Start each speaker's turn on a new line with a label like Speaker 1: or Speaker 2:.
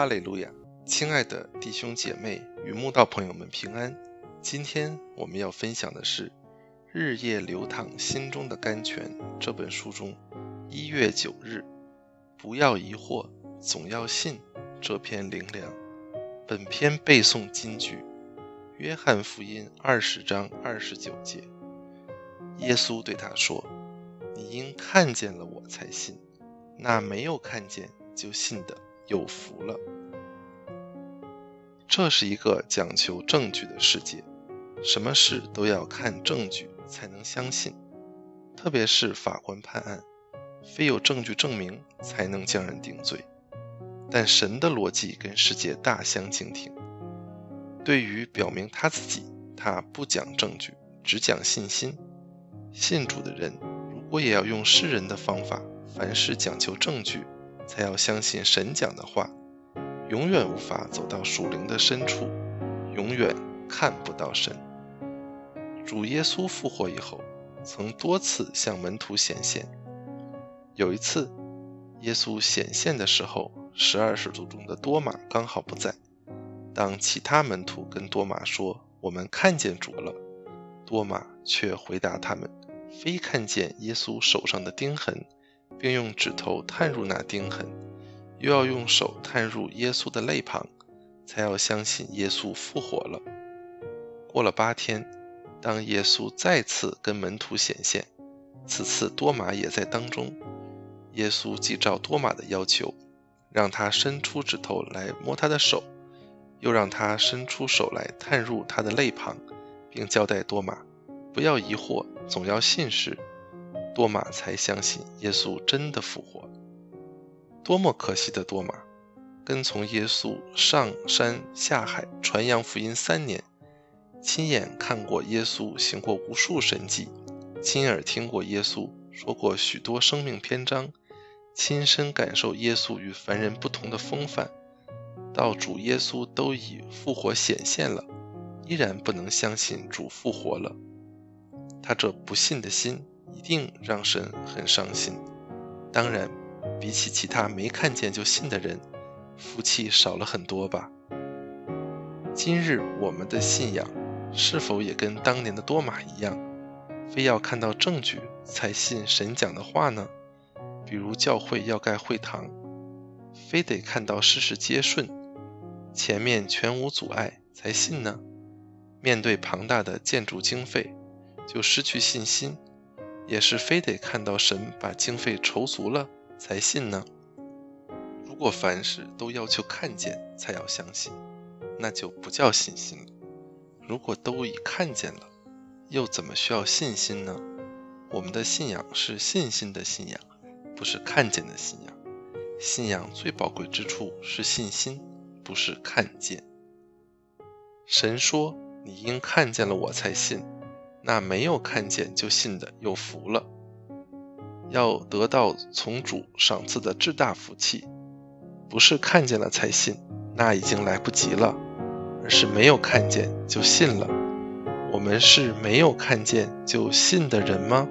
Speaker 1: 哈利路亚，亲爱的弟兄姐妹与慕道朋友们平安。今天我们要分享的是《日夜流淌心中的甘泉》这本书中一月九日“不要疑惑，总要信”这篇灵粮。本篇背诵金句：约翰福音二十章二十九节，耶稣对他说：“你应看见了我才信，那没有看见就信的。”有福了。这是一个讲求证据的世界，什么事都要看证据才能相信，特别是法官判案，非有证据证明才能将人定罪。但神的逻辑跟世界大相径庭。对于表明他自己，他不讲证据，只讲信心。信主的人，如果也要用世人的方法，凡事讲求证据。才要相信神讲的话，永远无法走到属灵的深处，永远看不到神。主耶稣复活以后，曾多次向门徒显现。有一次，耶稣显现的时候，十二使徒中的多马刚好不在。当其他门徒跟多马说：“我们看见主了。”多马却回答他们：“非看见耶稣手上的钉痕。”并用指头探入那钉痕，又要用手探入耶稣的肋旁，才要相信耶稣复活了。过了八天，当耶稣再次跟门徒显现，此次多马也在当中。耶稣既照多马的要求，让他伸出指头来摸他的手，又让他伸出手来探入他的肋旁，并交代多马不要疑惑，总要信时。多马才相信耶稣真的复活。多么可惜的多马，跟从耶稣上山下海传扬福音三年，亲眼看过耶稣行过无数神迹，亲耳听过耶稣说过许多生命篇章，亲身感受耶稣与凡人不同的风范，到主耶稣都已复活显现了，依然不能相信主复活了，他这不信的心。一定让神很伤心。当然，比起其他没看见就信的人，福气少了很多吧。今日我们的信仰是否也跟当年的多马一样，非要看到证据才信神讲的话呢？比如教会要盖会堂，非得看到事事皆顺，前面全无阻碍才信呢？面对庞大的建筑经费，就失去信心？也是非得看到神把经费筹足了才信呢。如果凡事都要求看见才要相信，那就不叫信心了。如果都已看见了，又怎么需要信心呢？我们的信仰是信心的信仰，不是看见的信仰。信仰最宝贵之处是信心，不是看见。神说：“你应看见了我才信。”那没有看见就信的有福了。要得到从主赏赐的至大福气，不是看见了才信，那已经来不及了，而是没有看见就信了。我们是没有看见就信的人吗？